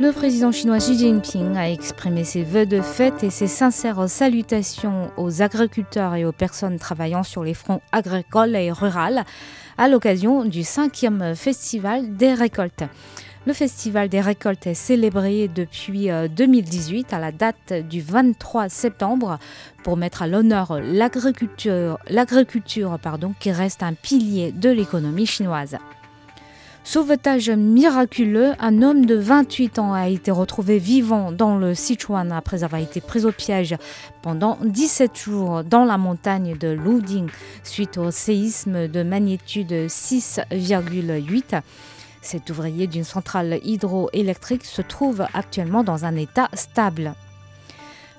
Le président chinois Xi Jinping a exprimé ses vœux de fête et ses sincères salutations aux agriculteurs et aux personnes travaillant sur les fronts agricoles et ruraux à l'occasion du cinquième festival des récoltes. Le festival des récoltes est célébré depuis 2018 euh, à la date du 23 septembre pour mettre à l'honneur l'agriculture, qui reste un pilier de l'économie chinoise. Sauvetage miraculeux, un homme de 28 ans a été retrouvé vivant dans le Sichuan après avoir été pris au piège pendant 17 jours dans la montagne de Luding suite au séisme de magnitude 6,8. Cet ouvrier d'une centrale hydroélectrique se trouve actuellement dans un état stable.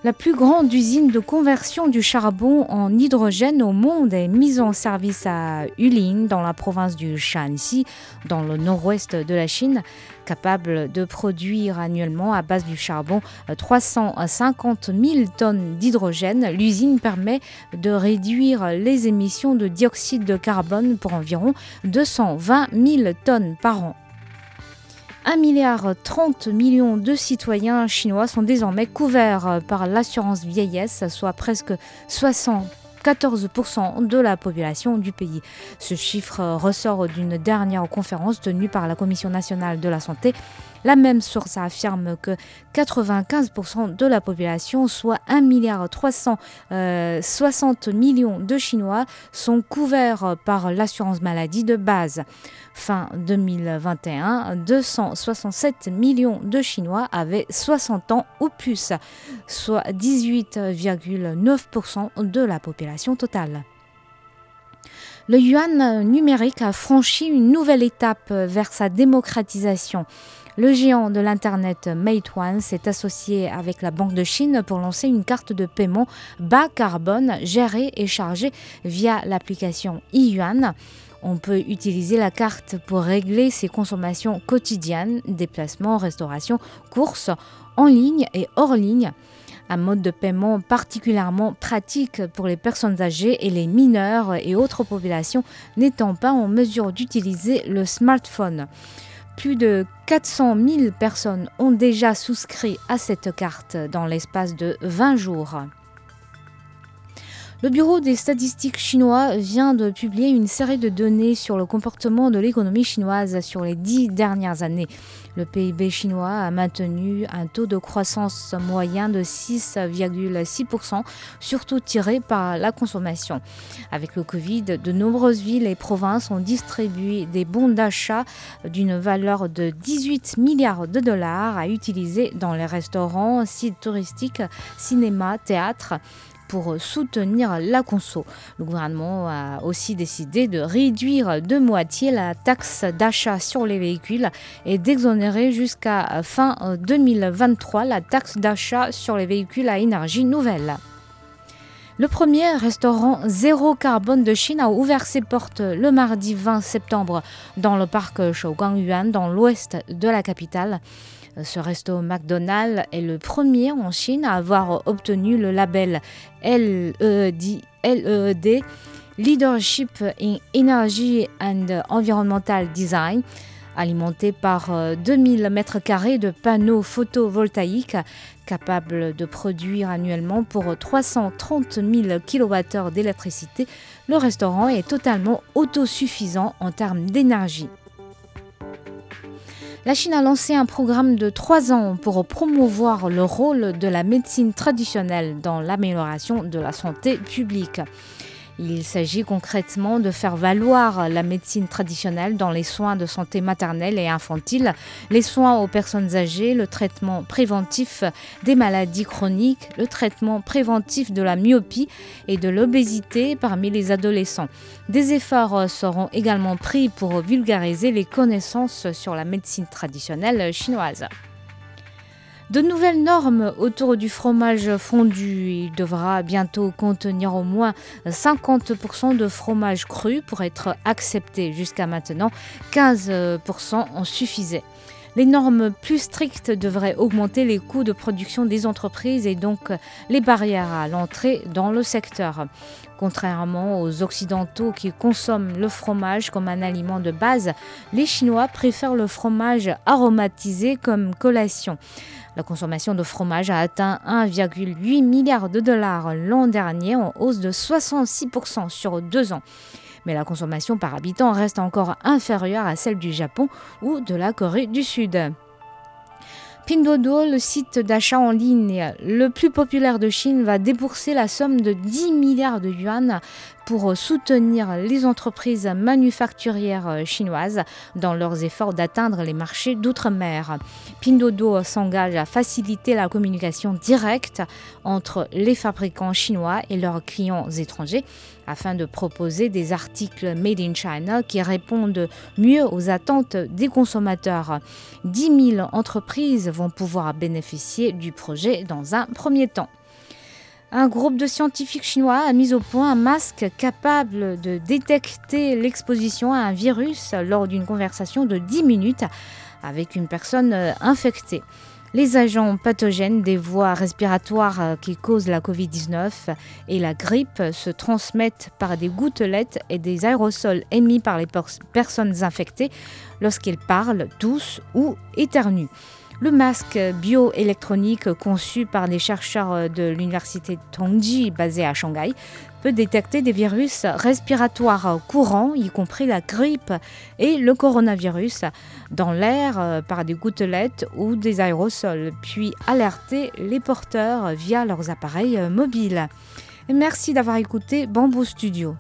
La plus grande usine de conversion du charbon en hydrogène au monde est mise en service à Yulin, dans la province du Shanxi, dans le nord-ouest de la Chine. Capable de produire annuellement à base du charbon 350 000 tonnes d'hydrogène, l'usine permet de réduire les émissions de dioxyde de carbone pour environ 220 000 tonnes par an. 1 milliard 30 millions de citoyens chinois sont désormais couverts par l'assurance vieillesse, soit presque 74% de la population du pays. Ce chiffre ressort d'une dernière conférence tenue par la Commission nationale de la santé la même source affirme que 95% de la population, soit 1 milliard 360 millions de Chinois, sont couverts par l'assurance maladie de base. Fin 2021, 267 millions de Chinois avaient 60 ans ou plus, soit 18,9% de la population totale. Le yuan numérique a franchi une nouvelle étape vers sa démocratisation. Le géant de l'Internet Meituan s'est associé avec la Banque de Chine pour lancer une carte de paiement bas carbone gérée et chargée via l'application Yuan. On peut utiliser la carte pour régler ses consommations quotidiennes, déplacements, restauration, courses, en ligne et hors ligne. Un mode de paiement particulièrement pratique pour les personnes âgées et les mineurs et autres populations n'étant pas en mesure d'utiliser le smartphone. Plus de 400 000 personnes ont déjà souscrit à cette carte dans l'espace de 20 jours. Le Bureau des statistiques chinois vient de publier une série de données sur le comportement de l'économie chinoise sur les dix dernières années. Le PIB chinois a maintenu un taux de croissance moyen de 6,6%, surtout tiré par la consommation. Avec le Covid, de nombreuses villes et provinces ont distribué des bons d'achat d'une valeur de 18 milliards de dollars à utiliser dans les restaurants, sites touristiques, cinémas, théâtres pour soutenir la conso. Le gouvernement a aussi décidé de réduire de moitié la taxe d'achat sur les véhicules et d'exonérer jusqu'à fin 2023 la taxe d'achat sur les véhicules à énergie nouvelle. Le premier restaurant zéro carbone de Chine a ouvert ses portes le mardi 20 septembre dans le parc Shougangyuan, dans l'ouest de la capitale. Ce resto McDonald's est le premier en Chine à avoir obtenu le label LED, LED Leadership in Energy and Environmental Design alimenté par 2000 m2 de panneaux photovoltaïques capables de produire annuellement pour 330 000 kWh d'électricité, le restaurant est totalement autosuffisant en termes d'énergie. La Chine a lancé un programme de trois ans pour promouvoir le rôle de la médecine traditionnelle dans l'amélioration de la santé publique. Il s'agit concrètement de faire valoir la médecine traditionnelle dans les soins de santé maternelle et infantile, les soins aux personnes âgées, le traitement préventif des maladies chroniques, le traitement préventif de la myopie et de l'obésité parmi les adolescents. Des efforts seront également pris pour vulgariser les connaissances sur la médecine traditionnelle chinoise. De nouvelles normes autour du fromage fondu. Il devra bientôt contenir au moins 50% de fromage cru pour être accepté. Jusqu'à maintenant, 15% en suffisait. Les normes plus strictes devraient augmenter les coûts de production des entreprises et donc les barrières à l'entrée dans le secteur. Contrairement aux Occidentaux qui consomment le fromage comme un aliment de base, les Chinois préfèrent le fromage aromatisé comme collation. La consommation de fromage a atteint 1,8 milliard de dollars l'an dernier, en hausse de 66% sur deux ans mais la consommation par habitant reste encore inférieure à celle du Japon ou de la Corée du Sud. Pindodo, le site d'achat en ligne le plus populaire de Chine, va débourser la somme de 10 milliards de yuan pour soutenir les entreprises manufacturières chinoises dans leurs efforts d'atteindre les marchés d'outre-mer. Pindodo s'engage à faciliter la communication directe entre les fabricants chinois et leurs clients étrangers afin de proposer des articles made in China qui répondent mieux aux attentes des consommateurs. 10 000 entreprises vont pouvoir bénéficier du projet dans un premier temps. Un groupe de scientifiques chinois a mis au point un masque capable de détecter l'exposition à un virus lors d'une conversation de 10 minutes avec une personne infectée. Les agents pathogènes des voies respiratoires qui causent la Covid-19 et la grippe se transmettent par des gouttelettes et des aérosols émis par les personnes infectées lorsqu'ils parlent, toussent ou éternuent. Le masque bioélectronique conçu par des chercheurs de l'université Tongji basée à Shanghai peut détecter des virus respiratoires courants, y compris la grippe et le coronavirus, dans l'air par des gouttelettes ou des aérosols, puis alerter les porteurs via leurs appareils mobiles. Merci d'avoir écouté Bamboo Studio.